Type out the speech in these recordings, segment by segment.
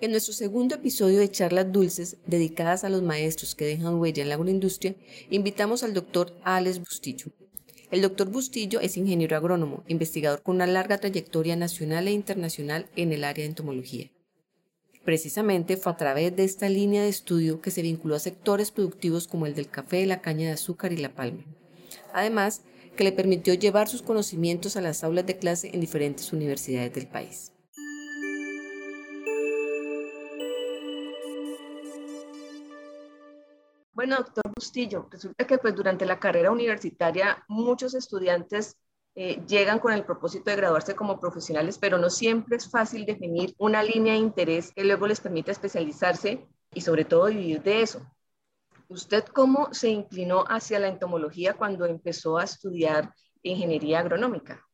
En nuestro segundo episodio de Charlas Dulces, dedicadas a los maestros que dejan huella en la agroindustria, invitamos al doctor Alex Bustillo. El doctor Bustillo es ingeniero agrónomo, investigador con una larga trayectoria nacional e internacional en el área de entomología. Precisamente fue a través de esta línea de estudio que se vinculó a sectores productivos como el del café, la caña de azúcar y la palma. Además, que le permitió llevar sus conocimientos a las aulas de clase en diferentes universidades del país. Bueno, doctor Bustillo, resulta que pues durante la carrera universitaria muchos estudiantes eh, llegan con el propósito de graduarse como profesionales, pero no siempre es fácil definir una línea de interés que luego les permita especializarse y sobre todo vivir de eso. ¿Usted cómo se inclinó hacia la entomología cuando empezó a estudiar ingeniería agronómica?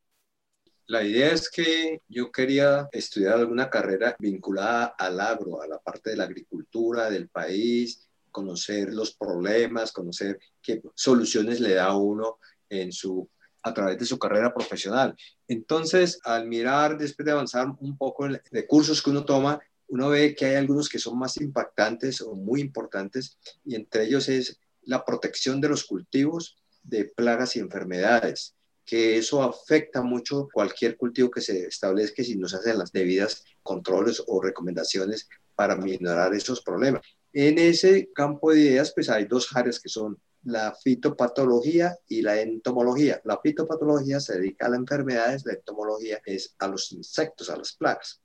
La idea es que yo quería estudiar alguna carrera vinculada al agro, a la parte de la agricultura del país, conocer los problemas, conocer qué soluciones le da uno en su, a través de su carrera profesional. Entonces, al mirar, después de avanzar un poco en de cursos que uno toma, uno ve que hay algunos que son más impactantes o muy importantes, y entre ellos es la protección de los cultivos de plagas y enfermedades que eso afecta mucho cualquier cultivo que se establezca si no se hacen las debidas controles o recomendaciones para minorar esos problemas. En ese campo de ideas, pues hay dos áreas que son la fitopatología y la entomología. La fitopatología se dedica a las enfermedades, la entomología es a los insectos, a las plagas.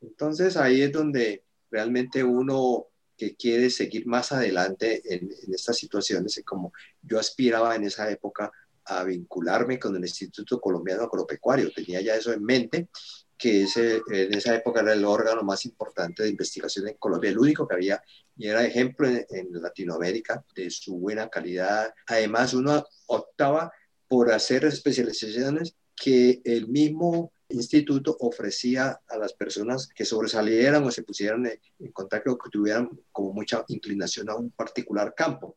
Entonces ahí es donde realmente uno que quiere seguir más adelante en, en estas situaciones, como yo aspiraba en esa época a vincularme con el Instituto Colombiano Agropecuario, tenía ya eso en mente que ese, en esa época era el órgano más importante de investigación en Colombia, el único que había, y era ejemplo en, Latinoamérica de su buena calidad. Además, uno optaba por hacer especializaciones que el mismo instituto ofrecía a las personas que sobresalieran o se pusieran en contacto o que tuvieran como mucha inclinación a un particular campo.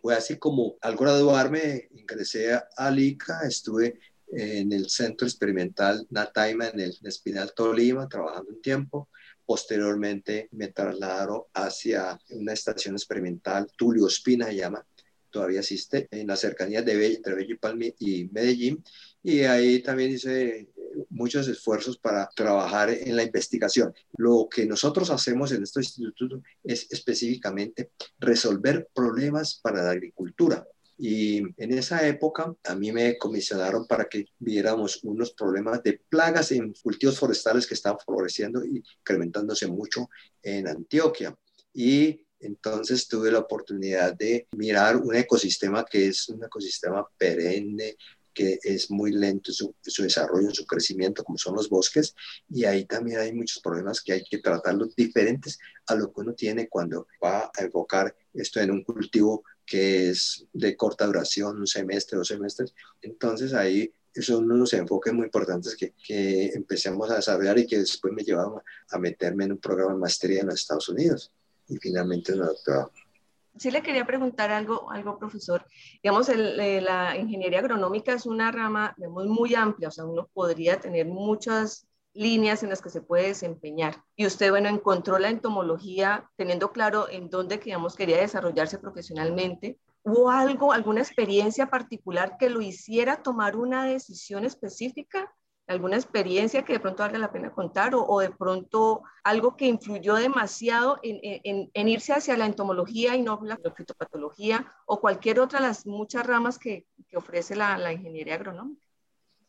Fue así como al graduarme ingresé a ICA, estuve en el centro experimental Nataima en el Espinal Tolima, trabajando un tiempo. Posteriormente me trasladaron hacia una estación experimental, Tulio Espina se llama, todavía existe, en la cercanía de Bello, entre Bello y, Medellín. Y ahí también hice muchos esfuerzos para trabajar en la investigación. Lo que nosotros hacemos en este instituto es específicamente resolver problemas para la agricultura. Y en esa época a mí me comisionaron para que viéramos unos problemas de plagas en cultivos forestales que estaban floreciendo y incrementándose mucho en Antioquia. Y entonces tuve la oportunidad de mirar un ecosistema que es un ecosistema perenne, que es muy lento su, su, desarrollo, su crecimiento, como son los bosques, y ahí también hay muchos problemas que hay que tratarlos diferentes a lo que uno tiene cuando va a enfocar esto en un cultivo que es de corta duración, un semestre, dos semestres. Entonces ahí son unos enfoques muy importantes que, que empecemos a desarrollar y que después me llevaron a meterme en un programa de maestría en los Estados Unidos y finalmente en el doctorado. Sí le quería preguntar algo, algo profesor. Digamos, eh, la ingeniería agronómica es una rama muy amplia, o sea, uno podría tener muchas líneas en las que se puede desempeñar. Y usted, bueno, encontró la entomología teniendo claro en dónde, digamos, quería desarrollarse profesionalmente. ¿Hubo algo, alguna experiencia particular que lo hiciera tomar una decisión específica? ¿Alguna experiencia que de pronto valga la pena contar o, de pronto algo que influyó demasiado en, irse hacia la entomología y no la fitopatología o cualquier otra de las muchas ramas que, que ofrece la, la ingeniería agronómica?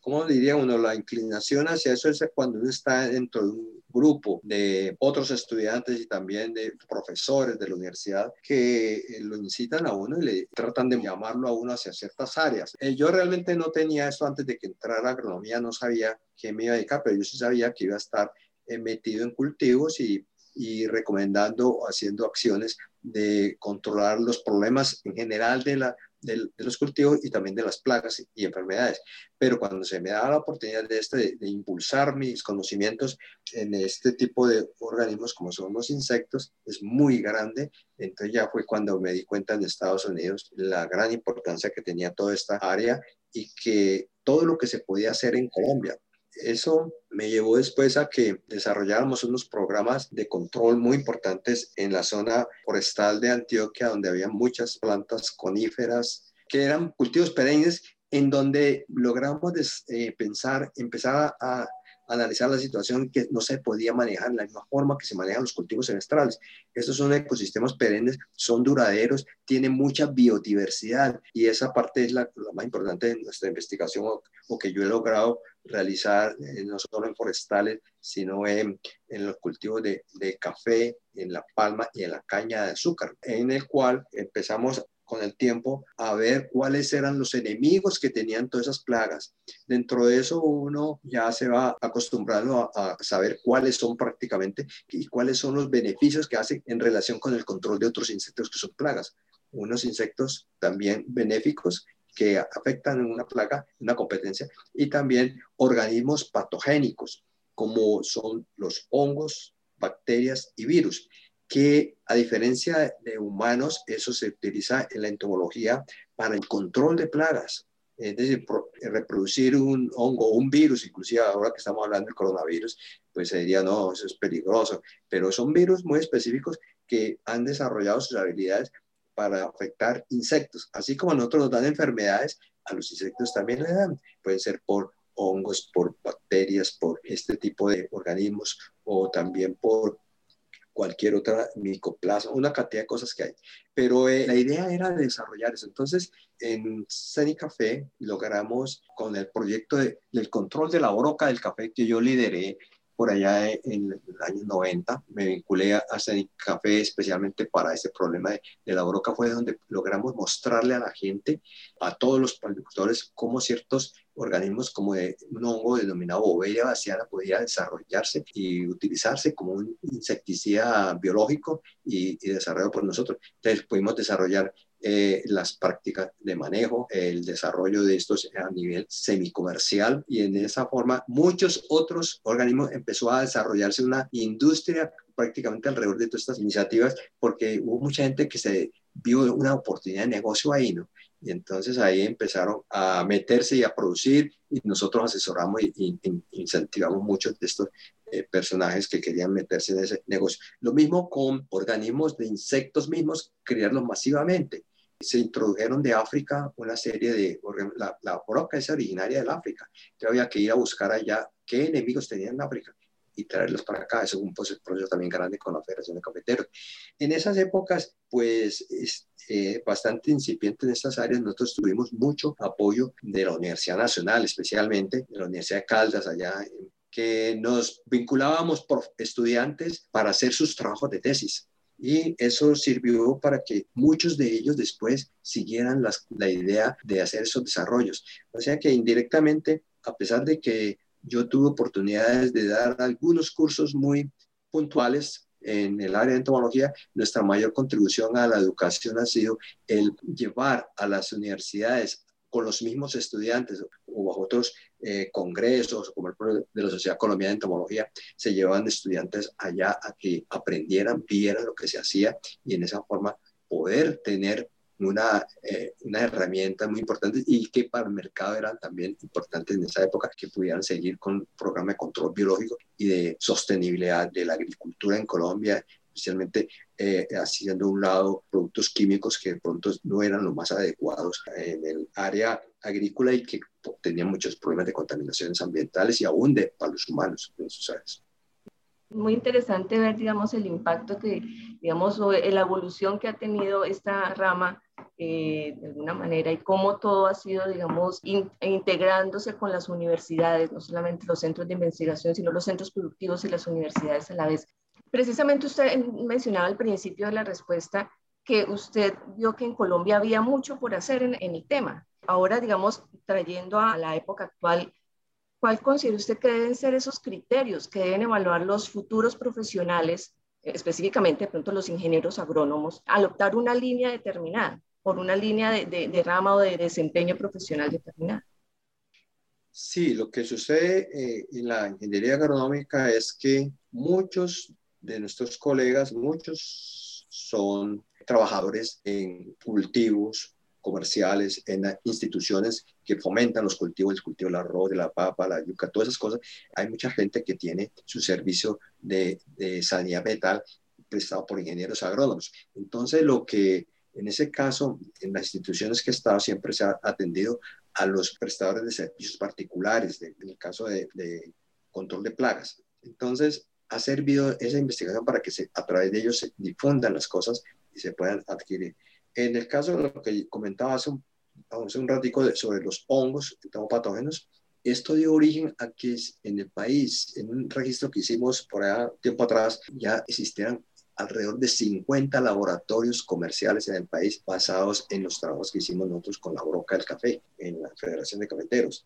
¿Cómo diría uno? La inclinación hacia eso es cuando uno está dentro de un grupo de otros estudiantes y también de profesores de la universidad que eh, lo incitan a uno y le tratan de llamarlo a uno hacia ciertas áreas. Eh, yo realmente no tenía eso antes de que entrara a agronomía, no sabía qué me iba a dedicar, pero yo sí sabía que iba a estar eh, metido en cultivos y, y recomendando, haciendo acciones de controlar los problemas en general de la de, los cultivos y también de las plagas y enfermedades. Pero cuando se me da la oportunidad de, este, de, impulsar mis conocimientos en este tipo de organismos como son los insectos, es muy grande. Entonces ya fue cuando me di cuenta en Estados Unidos la gran importancia que tenía toda esta área y que todo lo que se podía hacer en Colombia eso me llevó después a que desarrolláramos unos programas de control muy importantes en la zona forestal de Antioquia, donde había muchas plantas coníferas que eran cultivos perennes, en donde logramos eh, pensar, empezar a analizar la situación que no se podía manejar en la misma forma que se manejan los cultivos semestrales. Estos son ecosistemas perennes, son duraderos, tienen mucha biodiversidad y esa parte es la, más importante de nuestra investigación o, que yo he logrado realizar eh, no solo en forestales, sino en, en los cultivos de, de café, en la palma y en la caña de azúcar, en el cual empezamos con el tiempo a ver cuáles eran los enemigos que tenían todas esas plagas. Dentro de eso uno ya se va acostumbrando a, saber cuáles son prácticamente y cuáles son los beneficios que hace en relación con el control de otros insectos que son plagas. Unos insectos también benéficos que afectan en una plaga, una competencia, y también organismos patogénicos, como son los hongos, bacterias y virus que a diferencia de humanos, eso se utiliza en la entomología para el control de plagas. Es decir, reproducir un hongo un virus, inclusive ahora que estamos hablando del coronavirus, pues se diría, no, eso es peligroso, pero son virus muy específicos que han desarrollado sus habilidades para afectar insectos. Así como a nosotros nos dan enfermedades, a los insectos también le dan. Pueden ser por hongos, por bacterias, por este tipo de organismos o también por cualquier otra micoplasma, una cantidad de cosas que hay. Pero eh, la idea era desarrollar eso. Entonces, en Ceni Café logramos con el proyecto del control de la broca del café que yo lideré por allá en el año 90, me vinculé a Ceni Café especialmente para ese problema de, de, la broca, fue donde logramos mostrarle a la gente, a todos los productores, cómo ciertos organismos como un hongo denominado bovella vaciana podía desarrollarse y utilizarse como un insecticida biológico y, y desarrollado por nosotros. Entonces pudimos desarrollar eh, las prácticas de manejo, el desarrollo de estos a nivel semicomercial y en esa forma muchos otros organismos empezó a desarrollarse una industria prácticamente alrededor de todas estas iniciativas porque hubo mucha gente que se vio una oportunidad de negocio ahí, ¿no? Y entonces ahí empezaron a meterse y a producir y nosotros asesoramos y, incentivamos muchos de estos eh, personajes que querían meterse en ese negocio. Lo mismo con organismos de insectos mismos, criarlos masivamente. Se introdujeron de África una serie de, la, la broca es originaria del África, entonces había que ir a buscar allá qué enemigos tenían en África y traerlos para acá. Es un proceso también grande con la Federación de Cafeteros. En esas épocas, pues, es, eh, bastante incipiente en estas áreas, nosotros tuvimos mucho apoyo de la Universidad Nacional, especialmente de la Universidad de Caldas, allá que nos vinculábamos por estudiantes para hacer sus trabajos de tesis. Y eso sirvió para que muchos de ellos después siguieran la idea de hacer esos desarrollos. O sea que indirectamente, a pesar de que yo tuve oportunidades de dar algunos cursos muy puntuales en el área de entomología, nuestra mayor contribución a la educación ha sido el llevar a las universidades con los mismos estudiantes o bajo otros eh, congresos, como el de la Sociedad Colombiana de Entomología, se llevan estudiantes allá a que aprendieran, vieran lo que se hacía y en esa forma poder tener una, eh, una herramienta muy importante y que para el mercado eran también importantes en esa época, que pudieran seguir con un programa de control biológico y de sostenibilidad de la agricultura en Colombia, especialmente eh, haciendo un lado productos químicos que de pronto no eran los más adecuados en el área agrícola y que tenían muchos problemas de contaminaciones ambientales y aún de para los humanos en sus áreas muy interesante ver, digamos, el impacto que, digamos, o la evolución que ha tenido esta rama eh, de alguna manera y cómo todo ha sido, digamos, integrándose con las universidades, no solamente los centros de investigación, sino los centros productivos y las universidades a la vez. Precisamente usted mencionaba al principio de la respuesta que usted vio que en Colombia había mucho por hacer en, en el tema. Ahora, digamos, trayendo a la época actual, ¿cuál considera usted que deben ser esos criterios que deben evaluar los futuros profesionales, específicamente pronto los ingenieros agrónomos, al optar una línea determinada, por una línea de, de, rama o de desempeño profesional determinada? Sí, lo que sucede eh, en la ingeniería agronómica es que muchos de nuestros colegas, muchos son trabajadores en cultivos comerciales, en instituciones que fomentan los cultivos, el cultivo del arroz, de la papa, la yuca, todas esas cosas. Hay mucha gente que tiene su servicio de, de sanidad vegetal prestado por ingenieros agrónomos. Entonces, lo que en ese caso, en las instituciones que he estado, siempre se ha atendido a los prestadores de servicios particulares, en el caso de, control de plagas. Entonces, ha servido esa investigación para que se, a través de ellos se difundan las cosas y se puedan adquirir. En el caso de lo que comentaba hace un, hace un ratico sobre los hongos patógenos, esto dio origen a que en el país, en un registro que hicimos por allá tiempo atrás, ya existieran alrededor de 50 laboratorios comerciales en el país basados en los trabajos que hicimos nosotros con la broca del café en la Federación de Cafeteros.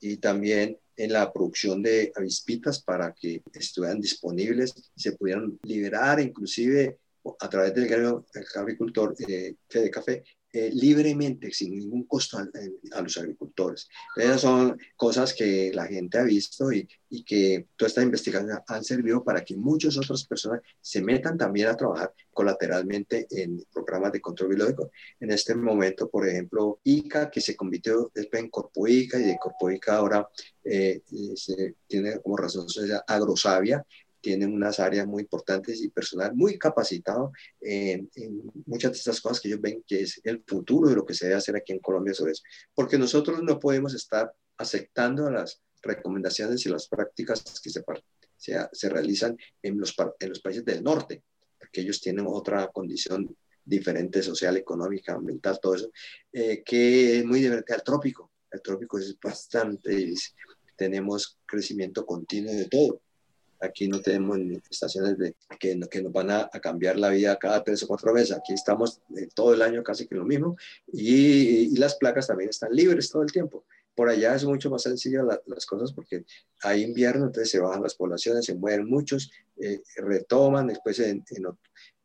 Y también en la producción de avispitas para que estuvieran disponibles se pudieran liberar inclusive a través del gremio agricultor eh, de café eh, libremente, sin ningún costo a, los agricultores. Esas son cosas que la gente ha visto y, y que toda esta investigación han servido para que muchas otras personas se metan también a trabajar colateralmente en programas de control biológico. En este momento, por ejemplo, ICA, que se convirtió en Corpoica y de Corpoica ahora eh, se tiene como razón social Agrosavia, tienen unas áreas muy importantes y personal muy capacitado en, muchas de estas cosas que ellos ven que es el futuro de lo que se debe hacer aquí en Colombia sobre eso. Porque nosotros no podemos estar aceptando las recomendaciones y las prácticas que se, se, se realizan en los, en los países del norte, porque ellos tienen otra condición diferente social, económica, ambiental, todo eso, eh, que es muy diferente al trópico. El trópico es bastante, tenemos crecimiento continuo de todo. Aquí no tenemos estaciones de, que, nos van a, cambiar la vida cada tres o cuatro veces. Aquí estamos eh, todo el año casi que lo mismo y, y, las placas también están libres todo el tiempo. Por allá es mucho más sencillo las cosas porque hay invierno, entonces se bajan las poblaciones, se mueren muchos, eh, retoman después en,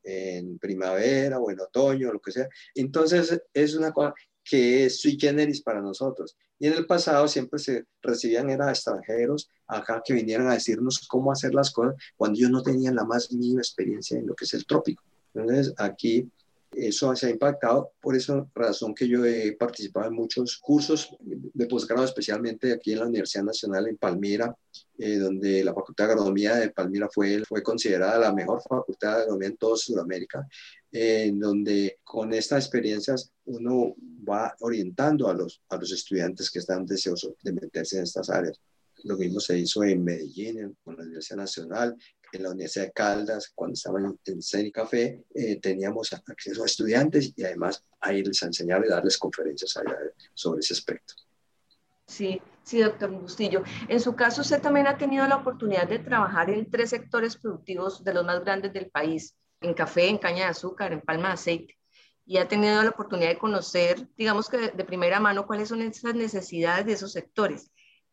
en primavera o en otoño, lo que sea. Entonces es una cosa que es sui generis para nosotros. Y en el pasado siempre se recibían era extranjeros acá que vinieran a decirnos cómo hacer las cosas cuando ellos no tenían la más mínima experiencia en lo que es el trópico. Entonces aquí eso se ha impactado, por esa razón que yo he participado en muchos cursos de posgrado, especialmente aquí en la Universidad Nacional en Palmira, eh, donde la Facultad de Agronomía de Palmira fue, fue considerada la mejor facultad de agronomía en toda Sudamérica, en donde con estas experiencias uno va orientando a los, a los estudiantes que están deseosos de meterse en estas áreas. Lo mismo se hizo en Medellín, con la Universidad Nacional, en la Universidad de Caldas, cuando estaban en CENI Café, eh, teníamos acceso a estudiantes y además ahí les enseñaba y darles conferencias sobre ese aspecto. Sí, sí, doctor Bustillo. En su caso, usted también ha tenido la oportunidad de trabajar en tres sectores productivos de los más grandes del país, en café, en caña de azúcar, en palma de aceite, y ha tenido la oportunidad de conocer, digamos que de primera mano, cuáles son esas necesidades de esos sectores.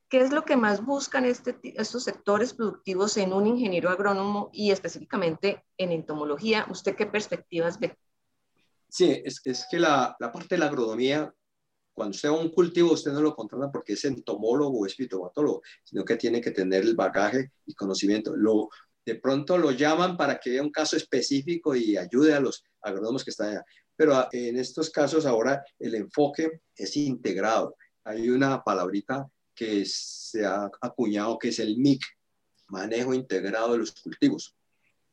¿Qué es lo que más buscan este, estos sectores productivos en un ingeniero agrónomo y específicamente en entomología? ¿Usted qué perspectivas ve? Sí, es, es que la, la, parte de la agronomía, cuando usted va a un cultivo, usted no lo contrata porque es entomólogo o es fitopatólogo, sino que tiene que tener el bagaje y conocimiento. Lo, de pronto lo llaman para que vea un caso específico y ayude a los agrónomos que están allá. Pero ah, en estos casos ahora el enfoque es integrado. Hay una palabrita que se ha acuñado, que es el MIC, manejo integrado de los cultivos.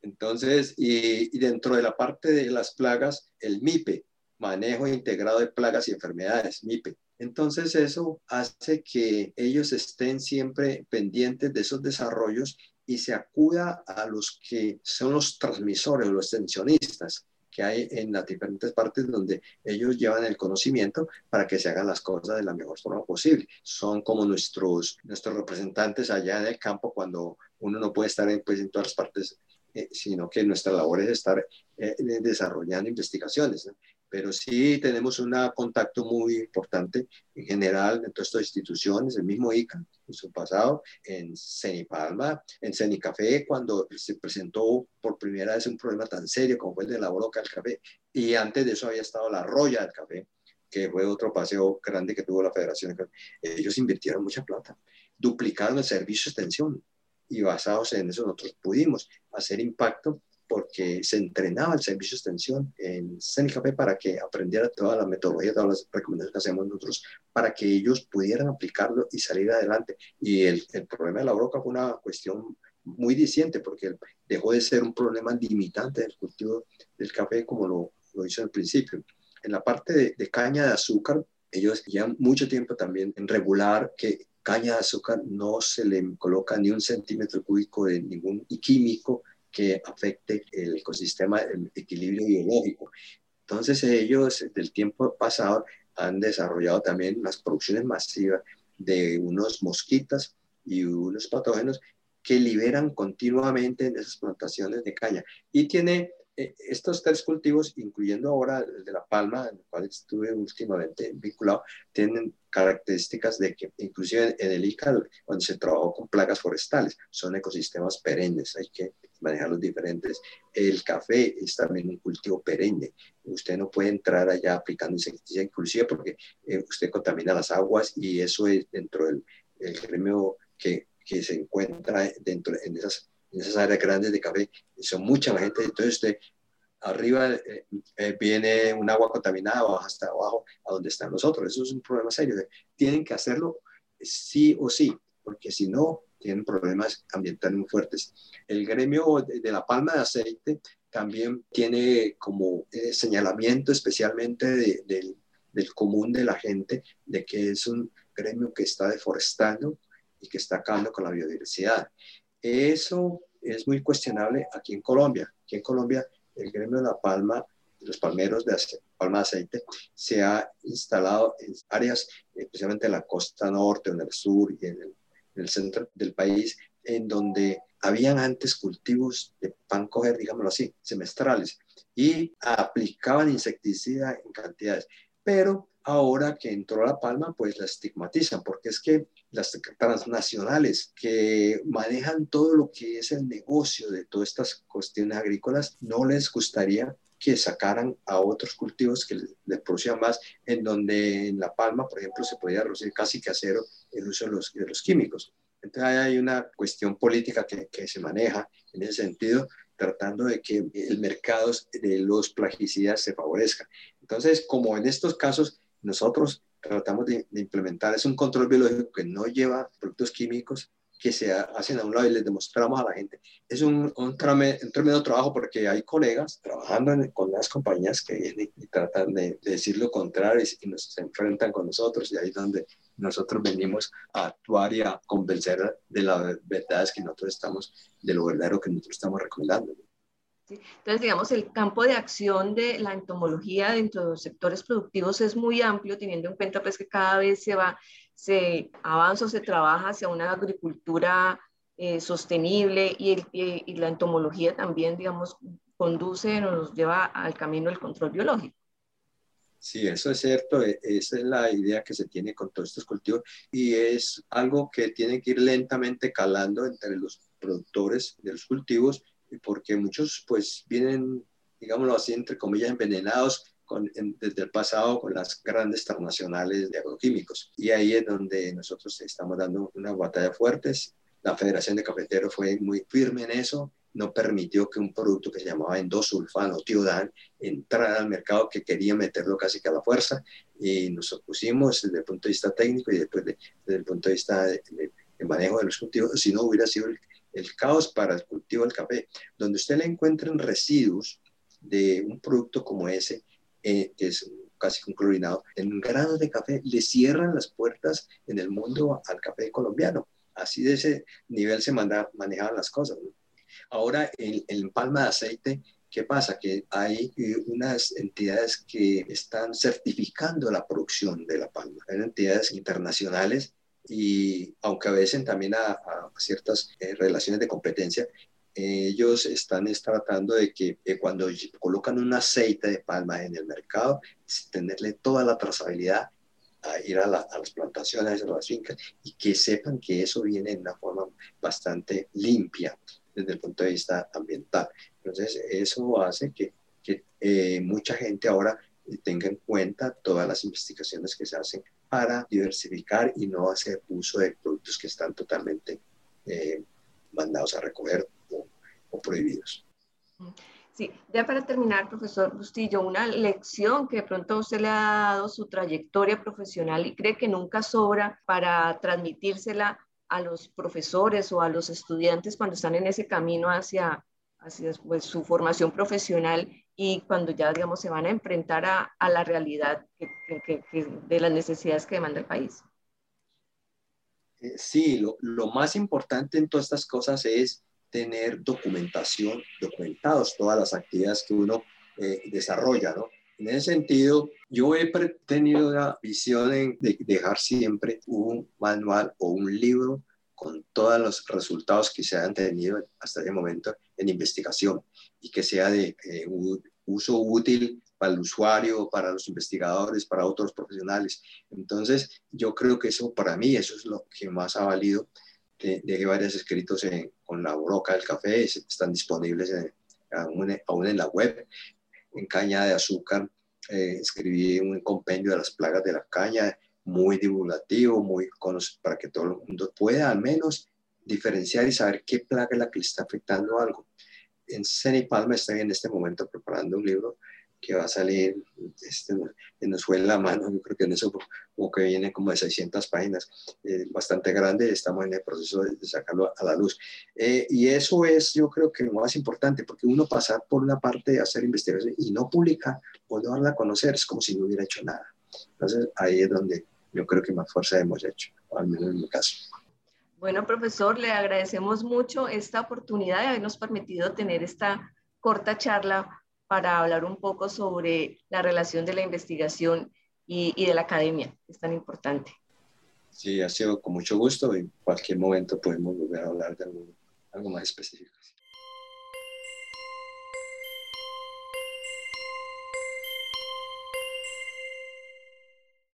Entonces, y, dentro de la parte de las plagas, el MIPE, manejo integrado de plagas y enfermedades, MIPE. Entonces eso hace que ellos estén siempre pendientes de esos desarrollos y se acuda a los que son los transmisores, los extensionistas, que hay en las diferentes partes donde ellos llevan el conocimiento para que se hagan las cosas de la mejor forma posible. Son como nuestros, nuestros representantes allá en el campo cuando uno no puede estar en, pues, en todas las partes, eh, sino que nuestra labor es estar eh, desarrollando investigaciones. ¿no? Pero sí tenemos un contacto muy importante en general en todas estas instituciones, el mismo ICA en su pasado, en Cenipalma, en Cenicafé, cuando se presentó por primera vez un problema tan serio como fue el de la broca del café, y antes de eso había estado la roya del café, que fue otro paseo grande que tuvo la Federación. Ellos invirtieron mucha plata, duplicaron el servicio de extensión, y basados en eso nosotros pudimos hacer impacto porque se entrenaba el servicio de extensión en CENICAP para que aprendiera toda la metodología, todas las recomendaciones que hacemos nosotros, para que ellos pudieran aplicarlo y salir adelante. Y el, el problema de la broca fue una cuestión muy diciente, porque dejó de ser un problema limitante del cultivo del café como lo, lo hizo al principio. En la parte de, de caña de azúcar, ellos llevan mucho tiempo también en regular que caña de azúcar no se le coloca ni un centímetro cúbico de ningún químico que afecte el ecosistema, el equilibrio biológico. Entonces ellos del tiempo pasado han desarrollado también las producciones masivas de unos mosquitas y unos patógenos que liberan continuamente en esas plantaciones de caña. Y tiene eh, estos tres cultivos, incluyendo ahora el de la palma, en el cual estuve últimamente vinculado, tienen características de que inclusive en el ICA, cuando se trabajó con plagas forestales, son ecosistemas perennes, hay que manejarlos diferentes. El café es también un cultivo perenne. Usted no puede entrar allá aplicando insecticida, inclusive porque eh, usted contamina las aguas y eso es dentro del el gremio que, que se encuentra dentro en esas en esas áreas grandes de café, son mucha la gente, entonces usted arriba eh, eh, viene un agua contaminada, baja hasta abajo a donde están los otros. Eso es un problema serio. Tienen que hacerlo sí o sí, porque si no, tienen problemas ambientales muy fuertes. El gremio de, la palma de aceite también tiene como eh, señalamiento especialmente del, del común de la gente de que es un gremio que está deforestando y que está acabando con la biodiversidad. Eso es muy cuestionable aquí en Colombia. Aquí en Colombia, el gremio de la palma, los palmeros de palma de aceite, se ha instalado en áreas, especialmente en la costa norte, en el sur y en el, centro del país, en donde habían antes cultivos de pan coger, digámoslo así, semestrales, y aplicaban insecticida en cantidades. Pero ahora que entró la palma, pues la estigmatizan, porque es que las transnacionales que manejan todo lo que es el negocio de todas estas cuestiones agrícolas, no les gustaría que sacaran a otros cultivos que les, producían más, en donde en La Palma, por ejemplo, se podía reducir casi que a cero el uso de los, de químicos. Entonces hay una cuestión política que, se maneja en ese sentido, tratando de que el mercado de los plaguicidas se favorezca. Entonces, como en estos casos, nosotros tratamos de, implementar es un control biológico que no lleva productos químicos que se hacen a un lado y les demostramos a la gente. Es un, un, tremendo trabajo porque hay colegas trabajando con las compañías que vienen y tratan de, decir lo contrario y, nos se enfrentan con nosotros y ahí es donde nosotros venimos a actuar y a convencer de las verdades que nosotros estamos, de lo verdadero que nosotros estamos recomendando. Entonces, digamos, el campo de acción de la entomología dentro de los sectores productivos es muy amplio, teniendo en cuenta pues, que cada vez se va, se avanza o se trabaja hacia una agricultura eh, sostenible y, y, la entomología también, digamos, conduce, nos lleva al camino del control biológico. Sí, eso es cierto. E, esa es la idea que se tiene con todos estos cultivos y es algo que tiene que ir lentamente calando entre los productores de los cultivos porque muchos pues vienen, digámoslo así, entre comillas, envenenados con, desde el pasado con las grandes transnacionales de agroquímicos. Y ahí es donde nosotros estamos dando una batalla fuerte. La Federación de Cafeteros fue muy firme en eso, no permitió que un producto que se llamaba endosulfano, tiodan, entrara al mercado que quería meterlo casi que a la fuerza y nos opusimos desde el punto de vista técnico y después desde el punto de vista de, de manejo de los cultivos, si no hubiera sido el, el caos para el cultivo del café, donde usted le encuentren residuos de un producto como ese, eh, es casi un clorinado, en granos de café, le cierran las puertas en el mundo al café colombiano. Así de ese nivel se manda, manejaban las cosas. Ahora, en, en palma de aceite, ¿Qué pasa? Que hay eh, unas entidades que están certificando la producción de la palma. Hay entidades internacionales y aunque a veces también a, ciertas eh, relaciones de competencia, ellos están tratando de que eh, cuando colocan un aceite de palma en el mercado, tenerle toda la trazabilidad a ir a, las plantaciones, a las fincas, y que sepan que eso viene en una forma bastante limpia desde el punto de vista ambiental. Entonces, eso hace que, eh, mucha gente ahora tenga en cuenta todas las investigaciones que se hacen para diversificar y no hacer uso de productos que están totalmente eh, mandados a recoger o, prohibidos. Sí, ya para terminar, profesor Bustillo, una lección que de pronto usted le ha dado su trayectoria profesional y cree que nunca sobra para transmitírsela a los profesores o a los estudiantes cuando están en ese camino hacia, hacia pues, su formación profesional y cuando ya, digamos, se van a enfrentar a, a la realidad de las necesidades que demanda el país. Eh, sí, lo, lo, más importante en todas estas cosas es tener documentación, documentados todas las actividades que uno eh, desarrolla, ¿no? En ese sentido, yo he tenido la visión de dejar siempre un manual o un libro con todos los resultados que se han tenido hasta ese momento en investigación y que sea de eh, uso útil para el usuario, para los investigadores, para otros profesionales. Entonces, yo creo que eso para mí, eso es lo que más ha valido. Dejé varios escritos con la broca del café, están disponibles aún, aún, en la web. En caña de azúcar, eh, escribí un compendio de las plagas de la caña, muy divulgativo, muy para que todo el mundo pueda al menos diferenciar y saber qué plaga es la que le está afectando algo. En Seni Palma estoy en este momento preparando un libro que va a salir, este, nos fue en la mano, yo creo que en eso como que viene como de 600 páginas, eh, bastante grande, estamos en el proceso de, sacarlo a la luz. Eh, y eso es, yo creo que lo más importante, porque uno pasar por una parte de hacer investigación y no publicar o no darla a conocer, es como si no hubiera hecho nada. Entonces ahí es donde yo creo que más fuerza hemos hecho, al menos en mi caso. Bueno, profesor, le agradecemos mucho esta oportunidad de habernos permitido tener esta corta charla para hablar un poco sobre la relación de la investigación y, y de la academia, que es tan importante. Sí, ha sido con mucho gusto. En cualquier momento podemos volver a hablar de algo, algo más específico.